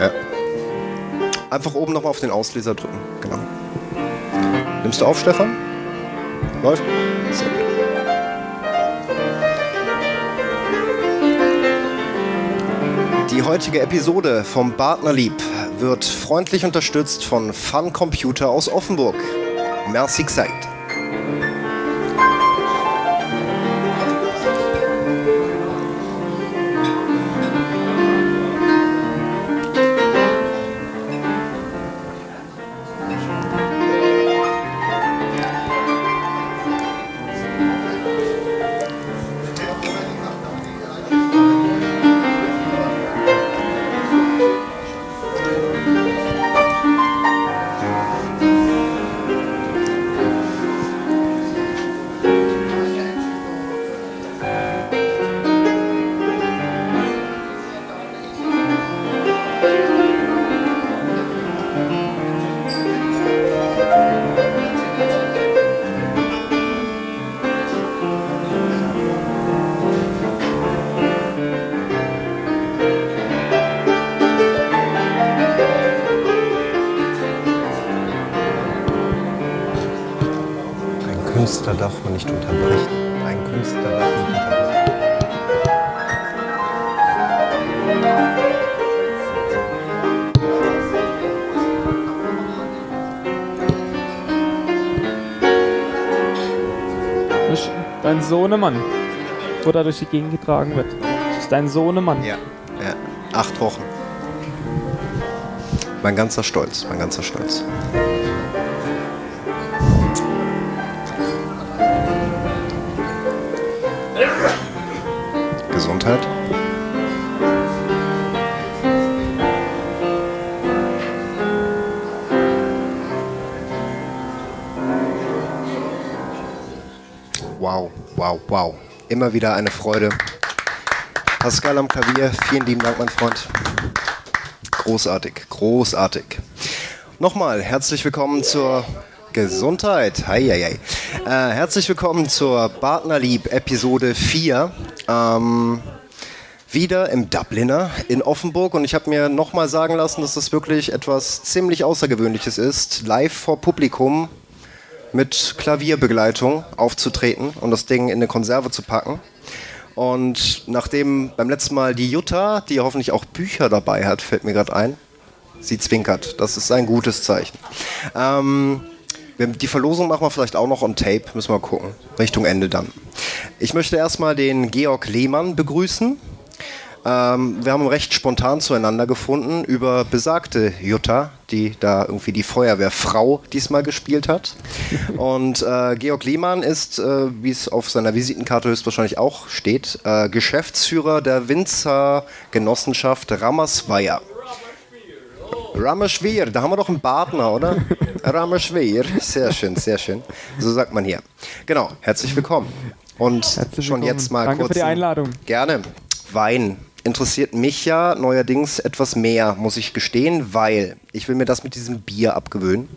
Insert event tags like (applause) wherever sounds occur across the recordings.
Ja. Einfach oben nochmal auf den Auslöser drücken. Genau. Nimmst du auf, Stefan? Läuft? Sehr gut. Die heutige Episode vom Partnerlieb wird freundlich unterstützt von Fun Computer aus Offenburg. Merci gesagt. Das ist dein Sohnemann, wo da durch die Gegend getragen wird. Das ist dein Sohnemann. Ja, ja. Acht Wochen. Mein ganzer Stolz, mein ganzer Stolz. Gesundheit. Wow, wow. Immer wieder eine Freude. Pascal am Klavier, vielen lieben Dank, mein Freund. Großartig, großartig. Nochmal herzlich willkommen zur Gesundheit. Hei, hei, hei. Äh, herzlich willkommen zur Partnerlieb Episode 4. Ähm, wieder im Dubliner in Offenburg und ich habe mir nochmal sagen lassen, dass das wirklich etwas ziemlich Außergewöhnliches ist, live vor Publikum mit Klavierbegleitung aufzutreten und das Ding in eine Konserve zu packen. Und nachdem beim letzten Mal die Jutta, die hoffentlich auch Bücher dabei hat, fällt mir gerade ein, sie zwinkert. Das ist ein gutes Zeichen. Ähm, die Verlosung machen wir vielleicht auch noch on Tape, müssen wir gucken. Richtung Ende dann. Ich möchte erstmal den Georg Lehmann begrüßen. Ähm, wir haben recht spontan zueinander gefunden über besagte Jutta, die da irgendwie die Feuerwehrfrau diesmal gespielt hat. (laughs) Und äh, Georg Lehmann ist, äh, wie es auf seiner Visitenkarte höchstwahrscheinlich auch steht, äh, Geschäftsführer der Winzergenossenschaft Rammersweier. Rammerschwer, da haben wir doch einen Partner, oder? (laughs) Rammerschwer, sehr schön, sehr schön. So sagt man hier. Genau, herzlich willkommen. Und Herzlich schon willkommen. jetzt mal Danke kurz. für die Einladung. Gerne. Wein interessiert mich ja neuerdings etwas mehr, muss ich gestehen, weil ich will mir das mit diesem Bier abgewöhnen.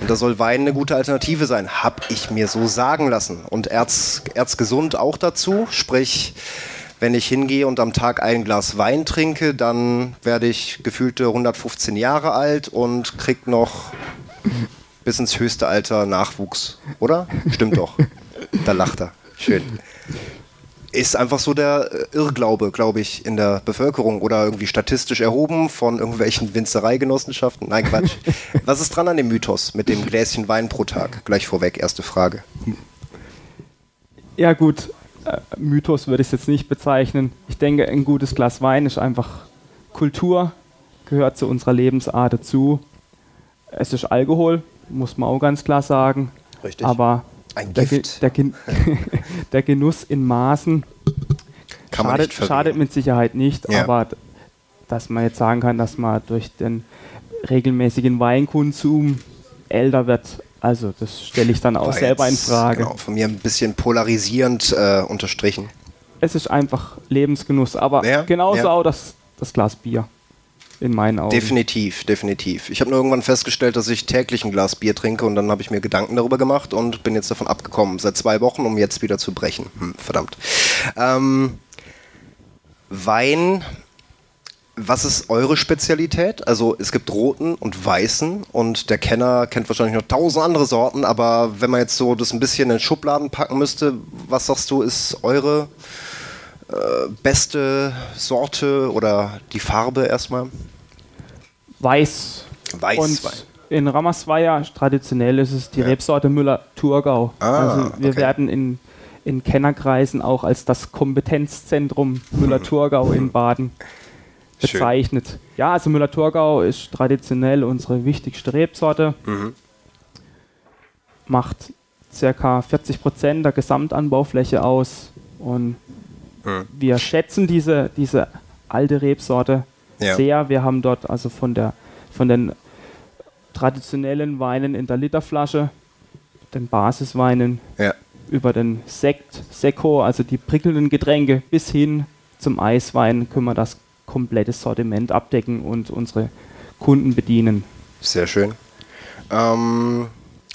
Und da soll Wein eine gute Alternative sein, hab ich mir so sagen lassen. Und Erz, Erzgesund auch dazu, sprich, wenn ich hingehe und am Tag ein Glas Wein trinke, dann werde ich gefühlte 115 Jahre alt und krieg noch bis ins höchste Alter Nachwuchs, oder? Stimmt doch. Da lacht er. Schön. Ist einfach so der äh, Irrglaube, glaube ich, in der Bevölkerung oder irgendwie statistisch erhoben von irgendwelchen Winzereigenossenschaften. Nein, Quatsch. (laughs) Was ist dran an dem Mythos mit dem Gläschen Wein pro Tag? Gleich vorweg, erste Frage. Ja gut, äh, Mythos würde ich es jetzt nicht bezeichnen. Ich denke, ein gutes Glas Wein ist einfach Kultur, gehört zu unserer Lebensart dazu. Es ist Alkohol, muss man auch ganz klar sagen. Richtig. Aber Ein der, Ge Gift. der, Gen (laughs) der Genuss in Maßen Kann man schadet, schadet mit Sicherheit nicht, Ja. aber dass man jetzt sagen kann, dass man durch den regelmäßigen Weinkonsum älter wird, also das stelle ich dann auch War selber in jetzt, Frage. Genau, von mir ein bisschen polarisierend äh, unterstrichen. Es ist einfach Lebensgenuss, aber Ja, genauso ja. auch das, das Glas Bier. In meinen Augen. Definitiv, definitiv. Ich habe nur irgendwann festgestellt, dass ich täglich ein Glas Bier trinke und dann habe ich mir Gedanken darüber gemacht und bin jetzt davon abgekommen. Seit zwei Wochen, um jetzt wieder zu brechen. Hm, verdammt. Ähm, Wein Was ist eure Spezialität? Also es gibt roten und weißen und der Kenner kennt wahrscheinlich noch tausend andere Sorten, aber wenn man jetzt so das ein bisschen in Schubladen packen müsste, was sagst du, ist eure beste Sorte oder die Farbe erstmal? Weiß. Weiß. Und in Ramersweier traditionell ist es die Rebsorte Müller-Thurgau. Ah, also wir okay. werden in, in Kennerkreisen auch als das Kompetenzzentrum Müller-Thurgau in Baden Schön. bezeichnet. Ja, also Müller-Thurgau ist traditionell unsere wichtigste Rebsorte. Mhm. Macht circa 40 Prozent der Gesamtanbaufläche aus. Und Mhm. wir schätzen diese, diese alte Rebsorte Ja. sehr. Wir haben dort also von, der, von den traditionellen Weinen in der Literflasche, den Basisweinen, Ja. über den Sekt, Sekko, also die prickelnden Getränke, bis hin zum Eiswein können wir das komplette Sortiment abdecken und unsere Kunden bedienen. Sehr schön. Ähm,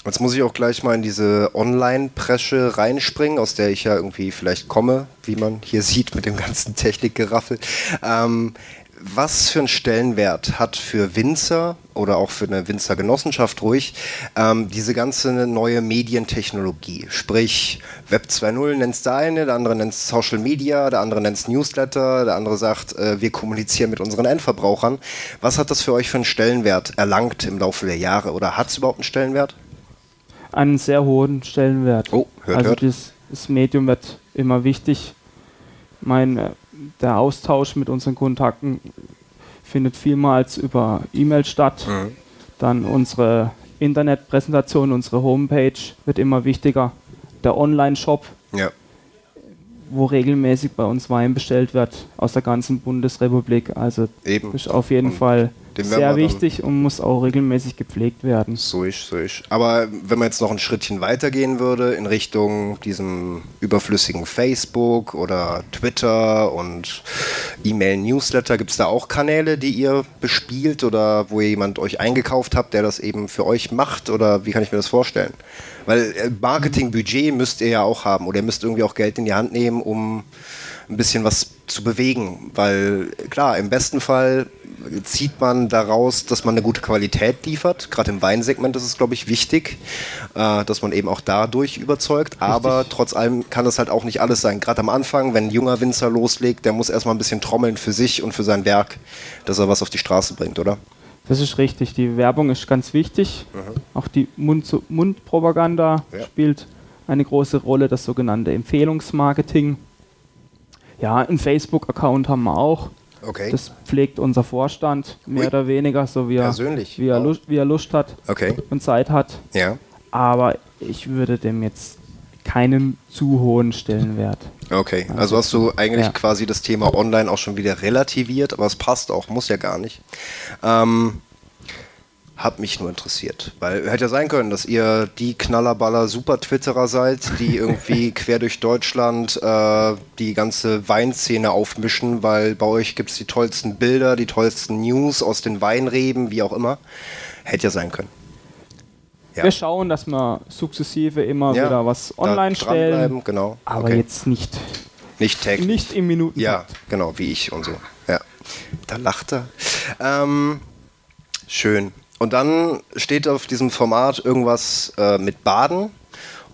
jetzt muss ich auch gleich mal in diese Online-Presche reinspringen, aus der ich ja irgendwie vielleicht komme, wie man hier (laughs) sieht mit dem ganzen Technikgeraffel. Ähm, was für einen Stellenwert hat für Winzer oder auch für eine Winzergenossenschaft ruhig ähm, diese ganze neue Medientechnologie? Sprich, Web 2.0 nennt es der eine, der andere nennt es Social Media, der andere nennt es Newsletter, der andere sagt, äh, wir kommunizieren mit unseren Endverbrauchern. Was hat das für euch für einen Stellenwert erlangt im Laufe der Jahre oder hat es überhaupt einen Stellenwert? Einen sehr hohen Stellenwert. Oh, hört, also hört. Das, das Medium wird immer wichtig. Mein, der Austausch mit unseren Kontakten findet vielmals über E-Mail statt. Mhm. Dann unsere Internetpräsentation, unsere Homepage wird immer wichtiger. Der Online-Shop, Ja, wo regelmäßig bei uns Wein bestellt wird aus der ganzen Bundesrepublik. Also eben. ist auf jeden Und Fall sehr wichtig und muss auch regelmäßig gepflegt werden. So ist, so ist. Aber wenn man jetzt noch ein Schrittchen weitergehen würde in Richtung diesem überflüssigen Facebook oder Twitter und E-Mail-Newsletter, gibt es da auch Kanäle, die ihr bespielt oder wo ihr jemand euch eingekauft habt, der das eben für euch macht? Oder wie kann ich mir das vorstellen? Weil äh, Marketingbudget müsst ihr ja auch haben oder ihr müsst irgendwie auch Geld in die Hand nehmen, um ein bisschen was zu bewegen. Weil klar, im besten Fall zieht man daraus, dass man eine gute Qualität liefert. Gerade im Weinsegment ist es, glaube ich, wichtig, äh, dass man eben auch dadurch überzeugt. Aber trotz allem kann es halt auch nicht alles sein. Gerade am Anfang, wenn ein junger Winzer loslegt, der muss erstmal ein bisschen trommeln für sich und für sein Werk, dass er was auf die Straße bringt, oder? Das ist richtig. Die Werbung ist ganz wichtig. Auch die Mund-zu-Mund-Propaganda Ja. spielt eine große Rolle, das sogenannte Empfehlungsmarketing. Ja, einen Facebook-Account haben wir auch. Okay. Das pflegt unser Vorstand mehr Ui. oder weniger, so wie er, Persönlich? wie, er. Lust, wie er Lust hat okay. und Zeit hat. Ja. Aber ich würde dem jetzt keinen zu hohen Stellenwert. Okay, also hast du eigentlich Ja. quasi das Thema Online auch schon wieder relativiert, aber es passt auch, muss ja gar nicht. Ähm, hat mich nur interessiert, weil hätte ja sein können, dass ihr die Knallerballer Super Twitterer seid, die (laughs) irgendwie quer durch Deutschland äh, die ganze Weinszene aufmischen, weil bei euch gibt es die tollsten Bilder, die tollsten News aus den Weinreben, wie auch immer. Hätte ja sein können. Ja. Wir schauen, dass wir sukzessive immer Ja, wieder was online stellen, Genau. aber okay. jetzt nicht, nicht täglich. nicht im Minuten. Ja, genau, wie ich und so. Ja. Da lacht er. Ähm, schön. Und dann steht auf diesem Format irgendwas äh, mit Baden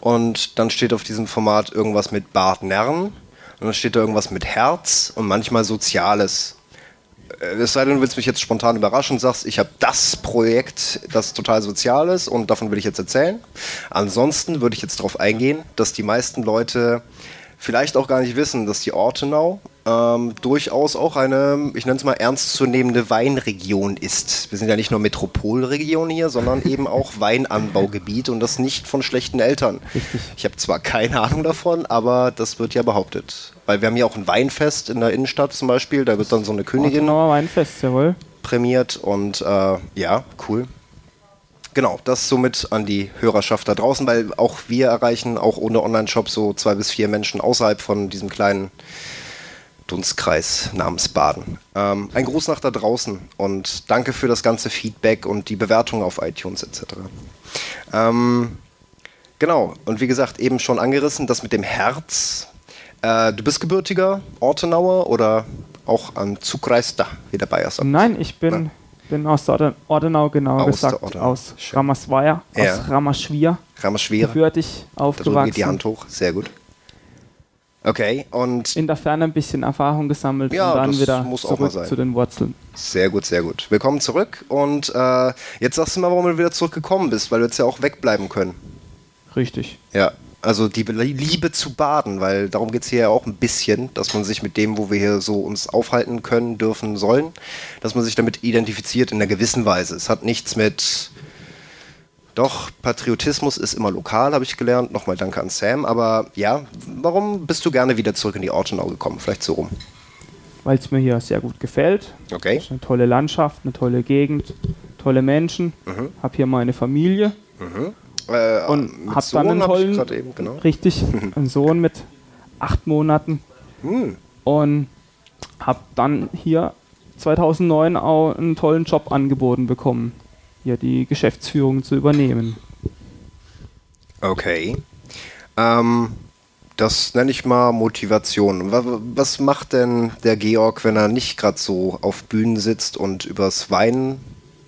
und dann steht auf diesem Format irgendwas mit Badnern und dann steht da irgendwas mit Herz und manchmal Soziales. Äh, Es sei denn, du willst mich jetzt spontan überraschen und sagst, ich habe das Projekt, das total sozial ist und davon will ich jetzt erzählen. Ansonsten würde ich jetzt darauf eingehen, dass die meisten Leute vielleicht auch gar nicht wissen, dass die Ortenau ähm, durchaus auch eine, ich nenne es mal, ernstzunehmende Weinregion ist. Wir sind ja nicht nur Metropolregion hier, sondern (laughs) eben auch Weinanbaugebiet und das nicht von schlechten Eltern. Richtig. Ich habe zwar keine Ahnung davon, aber das wird ja behauptet. Weil wir haben ja auch ein Weinfest in der Innenstadt zum Beispiel, da wird dann so eine Königin Ortenauer Weinfest, jawohl. prämiert und äh, ja, cool. Genau, das somit an die Hörerschaft da draußen, weil auch wir erreichen auch ohne Online-Shop so zwei bis vier Menschen außerhalb von diesem kleinen Dunstkreis namens Baden. Ähm, ein Gruß nach da draußen und danke für das ganze Feedback und die Bewertung auf iTunes etc. Ähm, genau, und wie gesagt, eben schon angerissen, das mit dem Herz. Äh, du bist gebürtiger Ortenauer oder auch am Zugreis da, wie der Bayer sagt? Nein, ich bin, bin aus Ordenau, genauer Aus gesagt, Ordenau. aus Schön. Ja. aus Ramerschwier, Ramersschwere. gebürtig Da drüben geht die aufgewachsen. Hand hoch. Sehr gut. Okay, und In der Ferne ein bisschen Erfahrung gesammelt Ja, und dann wieder zurück zu den Wurzeln. sehr gut, sehr gut. Willkommen zurück. Und äh, jetzt sagst du mal, warum du wieder zurückgekommen bist, weil du jetzt ja auch wegbleiben können. Richtig. Ja, also die Be- Liebe zu baden, weil darum geht es hier ja auch ein bisschen, dass man sich mit dem, wo wir hier so uns aufhalten können, dürfen, sollen, dass man sich damit identifiziert in einer gewissen Weise. Es hat nichts mit. Doch, Patriotismus ist immer lokal, habe ich gelernt. Nochmal danke an Sam. Aber ja, warum bist du gerne wieder zurück in die Ortenau gekommen? Vielleicht so rum. Weil es mir hier sehr gut gefällt. Okay. Es ist eine tolle Landschaft, eine tolle Gegend, tolle Menschen. Mhm. Hab hier meine Familie Äh, und mit hab Sohn dann einen tollen, eben, genau. richtig, (laughs) einen Sohn mit acht Monaten Hm. und hab dann hier 2009 auch einen tollen Job angeboten bekommen, hier die Geschäftsführung zu übernehmen. Okay. Ähm, das nenne ich mal Motivation. Wa- wa- Was macht denn der Georg, wenn er nicht gerade so auf Bühnen sitzt und übers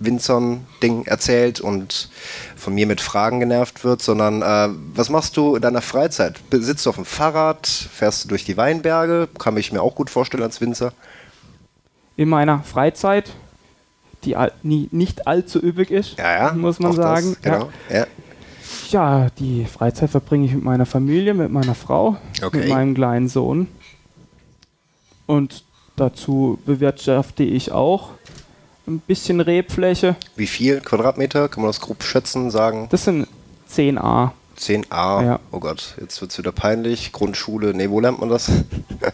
Wein-Winzern-Ding erzählt und von mir mit Fragen genervt wird, sondern äh, was machst du in deiner Freizeit? Sitzt du auf dem Fahrrad? Fährst du durch die Weinberge? Kann ich mir auch gut vorstellen als Winzer. In meiner Freizeit, die al nie, nicht allzu üppig ist, Ja, ja. muss man auch das, sagen. Genau. Ja. Ja. ja, die Freizeit verbringe ich mit meiner Familie, mit meiner Frau, Okay. mit meinem kleinen Sohn. Und dazu bewirtschafte ich auch ein bisschen Rebfläche. Wie viel Quadratmeter? Kann man das grob schätzen, sagen? Das sind 10a. 10a. Ja. Oh Gott, jetzt wird es wieder peinlich. Grundschule, nee, wo lernt man das?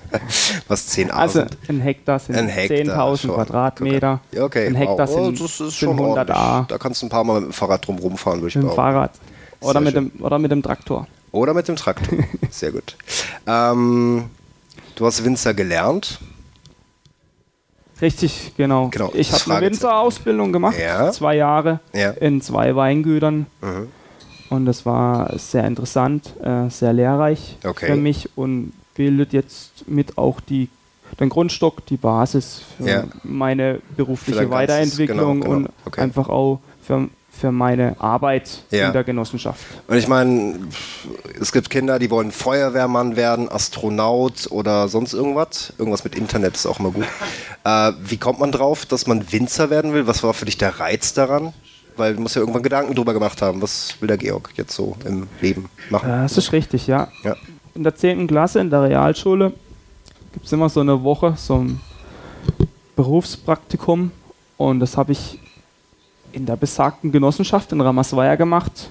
(laughs) Was 10a Also sind? ein Hektar sind Ein Hektar 10.000 schon. Quadratmeter. Ja, okay. Ein Hektar wow. Oh, sind, das ist schon 100 A. Da kannst du ein paar Mal mit dem Fahrrad drum rumfahren, würde ich mit dem behaupten. Fahrrad. Oder Sehr mit, schön. dem, oder mit dem Traktor. Oder mit dem Traktor. (laughs) Sehr gut. Ähm, du hast Winzer gelernt. Richtig, genau. Genau, ich habe eine. Winzerausbildung gemacht, Ja. zwei Jahre Ja. in zwei Weingütern. Mhm. Und das war sehr interessant, äh, sehr lehrreich Okay. für mich und bildet jetzt mit auch die, den Grundstock, die Basis für Ja. meine berufliche ganzes- Weiterentwicklung genau, genau. und Okay. einfach auch für, für meine Arbeit Ja. in der Genossenschaft. Und ich meine, es gibt Kinder, die wollen Feuerwehrmann werden, Astronaut oder sonst irgendwas. Irgendwas mit Internet ist auch immer gut. (laughs) Äh, wie kommt man drauf, dass man Winzer werden will? Was war für dich der Reiz daran? Weil du musst ja irgendwann Gedanken drüber gemacht haben. Was will der Georg jetzt so im Leben machen? Ja, das ist richtig, ja. Ja. In der 10. Klasse in der Realschule gibt es immer so eine Woche, so ein Berufspraktikum. Und das habe ich in der besagten Genossenschaft in Ramersweier gemacht.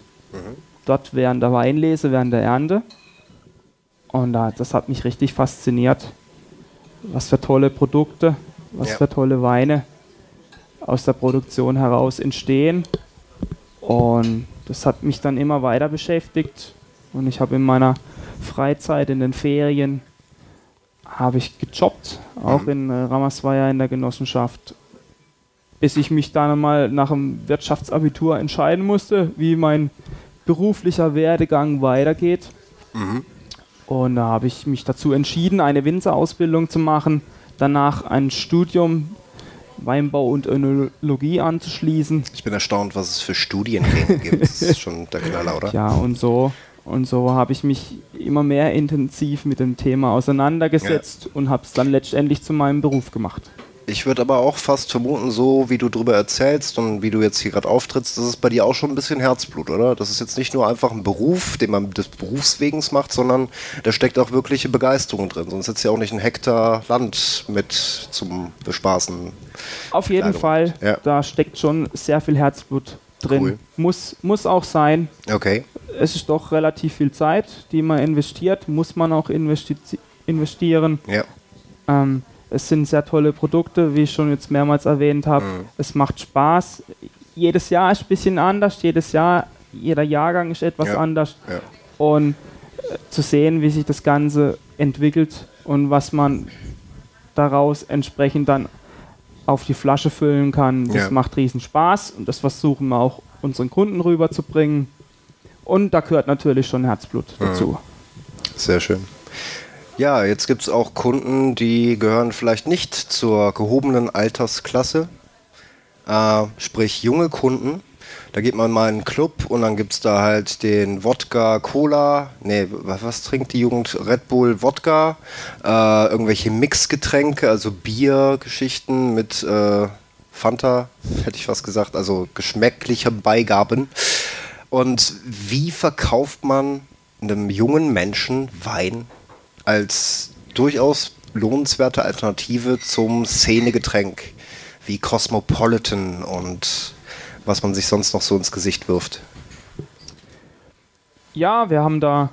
Dort während der Weinlese, während der Ernte. Und da, das hat mich richtig fasziniert. Was für tolle Produkte, was Ja. für tolle Weine aus der Produktion heraus entstehen. Und das hat mich dann immer weiter beschäftigt. Und ich habe in meiner Freizeit, in den Ferien, habe ich gejobbt, auch Mhm. in äh, in der Genossenschaft, bis ich mich dann mal nach dem Wirtschaftsabitur entscheiden musste, wie mein beruflicher Werdegang weitergeht. Mhm. Und da habe ich mich dazu entschieden, eine Winzerausbildung zu machen, danach ein Studium Weinbau und Önologie anzuschließen. Ich bin erstaunt, was es für Studiengänge gibt. Das ist schon der Knaller, oder? Ja, und so und so habe ich mich immer mehr intensiv mit dem Thema auseinandergesetzt und habe es dann letztendlich zu meinem Beruf gemacht. Ich würde aber auch fast vermuten, so wie du drüber erzählst und wie du jetzt hier gerade auftrittst, das ist bei dir auch schon ein bisschen Herzblut, oder? Das ist jetzt nicht nur einfach ein Beruf, den man des Berufswegens macht, sondern da steckt auch wirkliche Begeisterung drin. Sonst ist ja auch nicht ein Hektar Land mit zum Bespaßen. Auf jeden Kleidung. Fall, Ja. da steckt schon sehr viel Herzblut drin. Cool. Muss, muss auch sein. Okay. Es ist doch relativ viel Zeit, die man investiert, muss man auch investi investieren. Ja. Ähm, es sind sehr tolle Produkte, wie ich schon jetzt mehrmals erwähnt habe. Mhm. Es macht Spaß. Jedes Jahr ist ein bisschen anders, jedes Jahr, jeder Jahrgang ist etwas Ja. anders. Ja. Und äh, zu sehen, wie sich das Ganze entwickelt und was man daraus entsprechend dann auf die Flasche füllen kann, das Ja. macht riesen Spaß und das versuchen wir auch unseren Kunden rüberzubringen. Und da gehört natürlich schon Herzblut Mhm. dazu. Sehr schön. Ja, jetzt gibt es auch Kunden, die gehören vielleicht nicht zur gehobenen Altersklasse, äh, sprich junge Kunden. Da geht man mal in einen Club und dann gibt es da halt den Wodka Cola. Nee, was, was trinkt die Jugend? Red Bull Wodka. Äh, irgendwelche Mixgetränke, also Biergeschichten mit äh, Fanta, (laughs) hätte ich was gesagt, also geschmäckliche Beigaben. Und wie verkauft man einem jungen Menschen Wein als durchaus lohnenswerte Alternative zum Szenegetränk wie Cosmopolitan und was man sich sonst noch so ins Gesicht wirft. Ja, wir haben da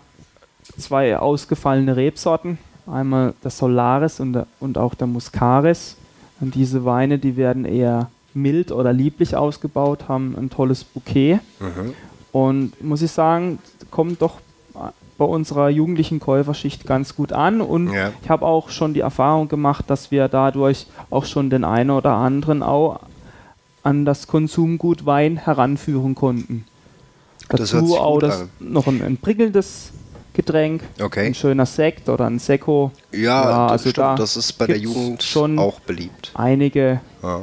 zwei ausgefallene Rebsorten. Einmal der Solaris und, der, und auch der Muscaris. Und diese Weine, die werden eher mild oder lieblich ausgebaut, haben ein tolles Bouquet. Mhm. Und muss ich sagen, kommt doch bei unserer jugendlichen Käuferschicht ganz gut an. Und ja. ich habe auch schon die Erfahrung gemacht, dass wir dadurch auch schon den einen oder anderen auch an das Konsumgut Wein heranführen konnten. Dazu auch das noch ein, ein prickelndes Getränk, okay. ein schöner Sekt oder ein Sekko. Ja, ja also stimmt, da das ist bei der Jugend schon auch beliebt. Einige ja.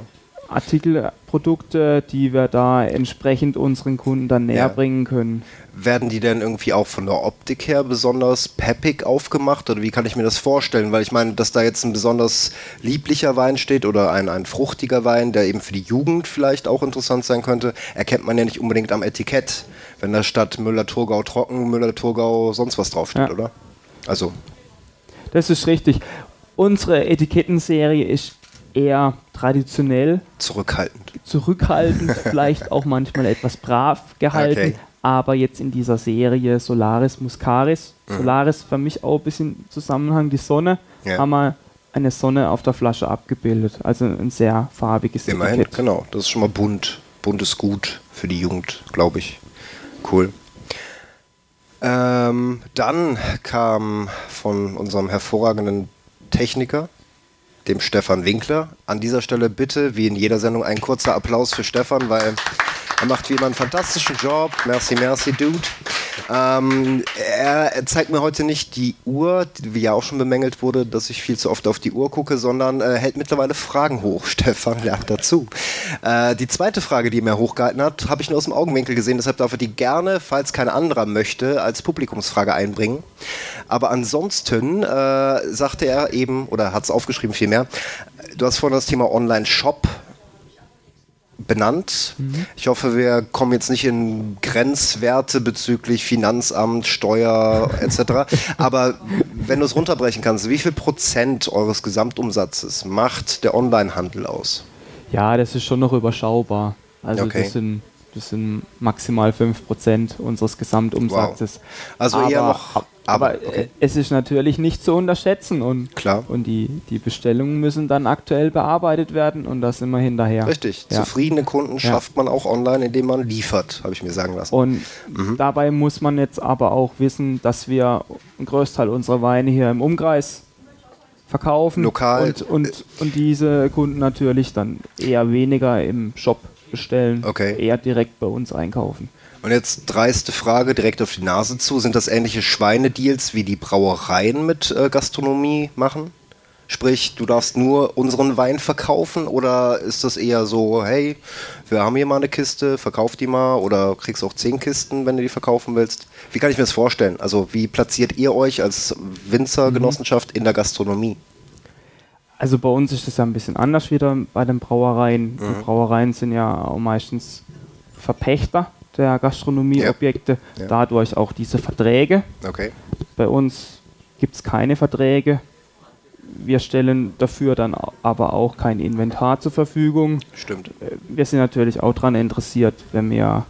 Artikelprodukte, die wir da entsprechend unseren Kunden dann näher ja. bringen können. Werden die denn irgendwie auch von der Optik her besonders peppig aufgemacht oder wie kann ich mir das vorstellen? Weil ich meine, dass da jetzt ein besonders lieblicher Wein steht oder ein, ein fruchtiger Wein, der eben für die Jugend vielleicht auch interessant sein könnte, erkennt man ja nicht unbedingt am Etikett, wenn da statt Müller-Thurgau trocken, Müller-Thurgau sonst was draufsteht, ja. oder? Also. Das ist richtig. Unsere Etikettenserie ist eher traditionell. Zurückhaltend. Zurückhaltend, (laughs) vielleicht auch manchmal etwas brav gehalten. Okay. Aber jetzt in dieser Serie Solaris Muscaris, mhm. Solaris für mich auch ein bisschen Zusammenhang, die Sonne, ja. haben wir eine Sonne auf der Flasche abgebildet. Also ein sehr farbiges Immerhin, Etikett. genau. Das ist schon mal bunt. Buntes Gut für die Jugend, glaube ich. Cool. Ähm, dann kam von unserem hervorragenden Techniker, dem Stefan Winkler. An dieser Stelle bitte, wie in jeder Sendung, ein kurzer Applaus für Stefan, weil er macht wie immer einen fantastischen Job. Merci, merci, Dude. Ähm, er, zeigt mir heute nicht die Uhr, wie ja auch schon bemängelt wurde, dass ich viel zu oft auf die Uhr gucke, sondern äh, hält mittlerweile Fragen hoch. (laughs) Stefan lernt dazu. Äh, die zweite Frage, die er mir hochgehalten hat, habe ich nur aus dem Augenwinkel gesehen, deshalb darf er die gerne, falls kein anderer möchte, als Publikumsfrage einbringen. Aber ansonsten äh, sagte er eben, oder hat es aufgeschrieben vielmehr, du hast vorhin das Thema Online-Shop benannt. Mhm. Ich hoffe, wir kommen jetzt nicht in Grenzwerte bezüglich Finanzamt, Steuer etc. (laughs) Aber wenn du es runterbrechen kannst, wie viel Prozent eures Gesamtumsatzes macht der Onlinehandel aus? Ja, das ist schon noch überschaubar. Also okay. das sind das sind maximal 5% unseres Gesamtumsatzes. Wow. Also aber, eher noch aber okay. es ist natürlich nicht zu unterschätzen und, Klar. und die, die Bestellungen müssen dann aktuell bearbeitet werden und da sind wir hinterher. Richtig. Ja. Zufriedene Kunden schafft man auch online, indem man liefert, habe ich mir sagen lassen. Und mhm. dabei muss man jetzt aber auch wissen, dass wir einen Großteil unserer Weine hier im Umkreis verkaufen. Lokal. Und, und, und diese Kunden natürlich dann eher weniger im Shop bestellen, okay. eher direkt bei uns einkaufen. Und jetzt dreiste Frage direkt auf die Nase zu. Sind das ähnliche Schweinedeals, wie die Brauereien mit äh, Gastronomie machen? Sprich, du darfst nur unseren Wein verkaufen oder ist das eher so, hey, wir haben hier mal eine Kiste, verkauf die mal oder kriegst auch zehn Kisten, wenn du die verkaufen willst? Wie kann ich mir das vorstellen? Also wie platziert ihr euch als Winzergenossenschaft mhm. in der Gastronomie? Also bei uns ist das ja ein bisschen anders wieder bei den Brauereien. Mhm. Die Brauereien sind ja meistens Verpächter der Gastronomieobjekte, ja. ja. dadurch auch diese Verträge. Okay. Bei uns gibt es keine Verträge. Wir stellen dafür dann aber auch kein Inventar zur Verfügung. Stimmt. Äh, wir sind natürlich auch daran interessiert, wenn wir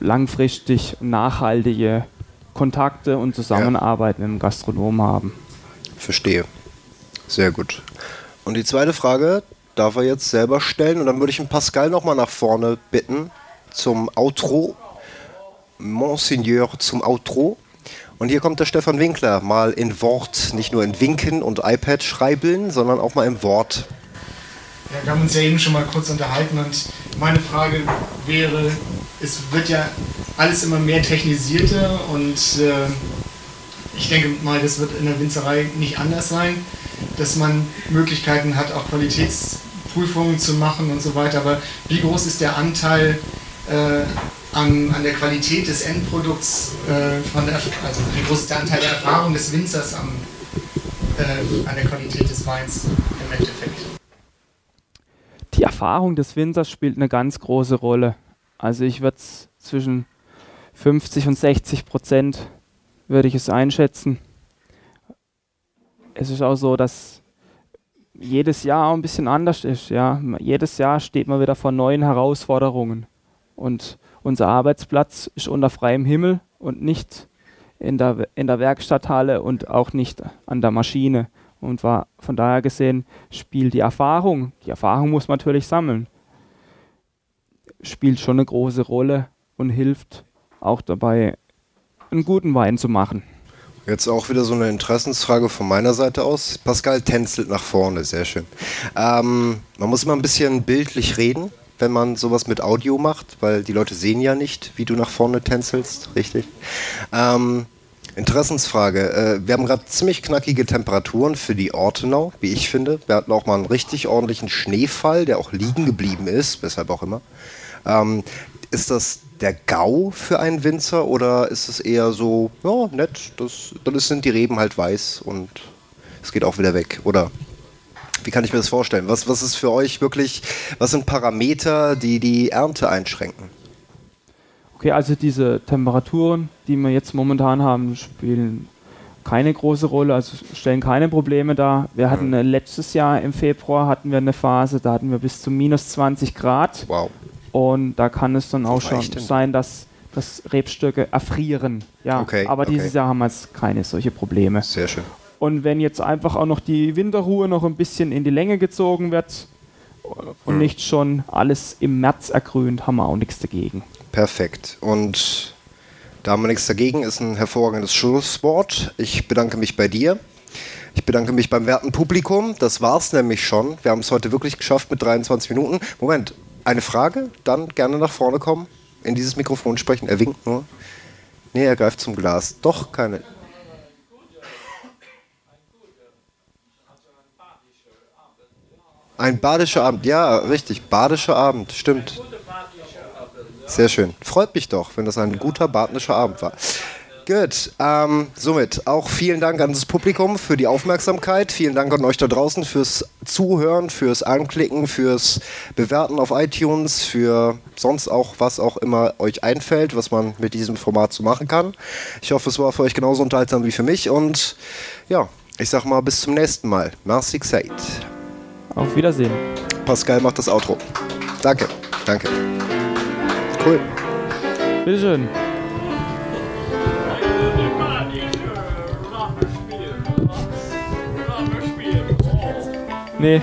langfristig nachhaltige Kontakte und Zusammenarbeit ja. mit dem Gastronom haben. Verstehe. Sehr gut. Und die zweite Frage darf er jetzt selber stellen und dann würde ich den Pascal nochmal nach vorne bitten zum Outro. Monseigneur zum Outro. Und hier kommt der Stefan Winkler, mal in Wort, nicht nur in Winken und iPad schreibeln, sondern auch mal im Wort. Ja, wir haben uns ja eben schon mal kurz unterhalten und meine Frage wäre, es wird ja alles immer mehr technisierter und äh, ich denke mal, das wird in der Winzerei nicht anders sein, dass man Möglichkeiten hat, auch Qualitätsprüfungen zu machen und so weiter. Aber wie groß ist der Anteil äh, an, an der Qualität des Endprodukts, äh, von der, also wie groß ist der Anteil der Erfahrung des Winzers am, äh, an der Qualität des Weins im Endeffekt? Die Erfahrung des Winzers spielt eine ganz große Rolle. Also ich würde es zwischen 50 und 60 Prozent würde ich es einschätzen. Es ist auch so, dass jedes Jahr ein bisschen anders ist. Ja. Jedes Jahr steht man wieder vor neuen Herausforderungen. Und unser Arbeitsplatz ist unter freiem Himmel und nicht in der, in der Werkstatthalle und auch nicht an der Maschine. Und war von daher gesehen spielt die Erfahrung, die Erfahrung muss man natürlich sammeln, spielt schon eine große Rolle und hilft auch dabei, einen guten Wein zu machen. Jetzt auch wieder so eine Interessensfrage von meiner Seite aus. Pascal tänzelt nach vorne, sehr schön. Ähm, man muss immer ein bisschen bildlich reden, wenn man sowas mit Audio macht, weil die Leute sehen ja nicht, wie du nach vorne tänzelst, richtig? Ähm, Interessensfrage. Äh, wir haben gerade ziemlich knackige Temperaturen für die Ortenau, wie ich finde. Wir hatten auch mal einen richtig ordentlichen Schneefall, der auch liegen geblieben ist, weshalb auch immer. Ähm, ist das der GAU für einen Winzer oder ist es eher so, ja, nett, das, dann sind die Reben halt weiß und es geht auch wieder weg? Oder wie kann ich mir das vorstellen? Was, was ist für euch wirklich, was sind Parameter, die die Ernte einschränken? Okay, also diese Temperaturen, die wir jetzt momentan haben, spielen keine große Rolle, also stellen keine Probleme dar. Wir hatten mhm. letztes Jahr im Februar hatten wir eine Phase, da hatten wir bis zu minus 20 Grad. Wow. Und da kann es dann auch schon sein, dass, dass Rebstöcke erfrieren. Ja, okay, aber okay. dieses Jahr haben wir jetzt keine solche Probleme. Sehr schön. Und wenn jetzt einfach auch noch die Winterruhe noch ein bisschen in die Länge gezogen wird und hm. nicht schon alles im März ergrünt, haben wir auch nichts dagegen. Perfekt. Und da haben wir nichts dagegen, ist ein hervorragendes Schlusswort. Ich bedanke mich bei dir. Ich bedanke mich beim werten Publikum. Das war es nämlich schon. Wir haben es heute wirklich geschafft mit 23 Minuten. Moment, eine Frage, dann gerne nach vorne kommen, in dieses Mikrofon sprechen. Er winkt nur. Nee, er greift zum Glas. Doch keine. Ein badischer Abend, ja, richtig, badischer Abend, stimmt. Sehr schön. Freut mich doch, wenn das ein guter badischer Abend war. Gut, ähm, somit auch vielen Dank an das Publikum für die Aufmerksamkeit. Vielen Dank an euch da draußen fürs Zuhören, fürs Anklicken, fürs Bewerten auf iTunes, für sonst auch, was auch immer euch einfällt, was man mit diesem Format so machen kann. Ich hoffe, es war für euch genauso unterhaltsam wie für mich und ja, ich sag mal bis zum nächsten Mal. Merci Said. Auf Wiedersehen. Pascal macht das Outro. Danke, danke. Cool. Bitteschön. Nee.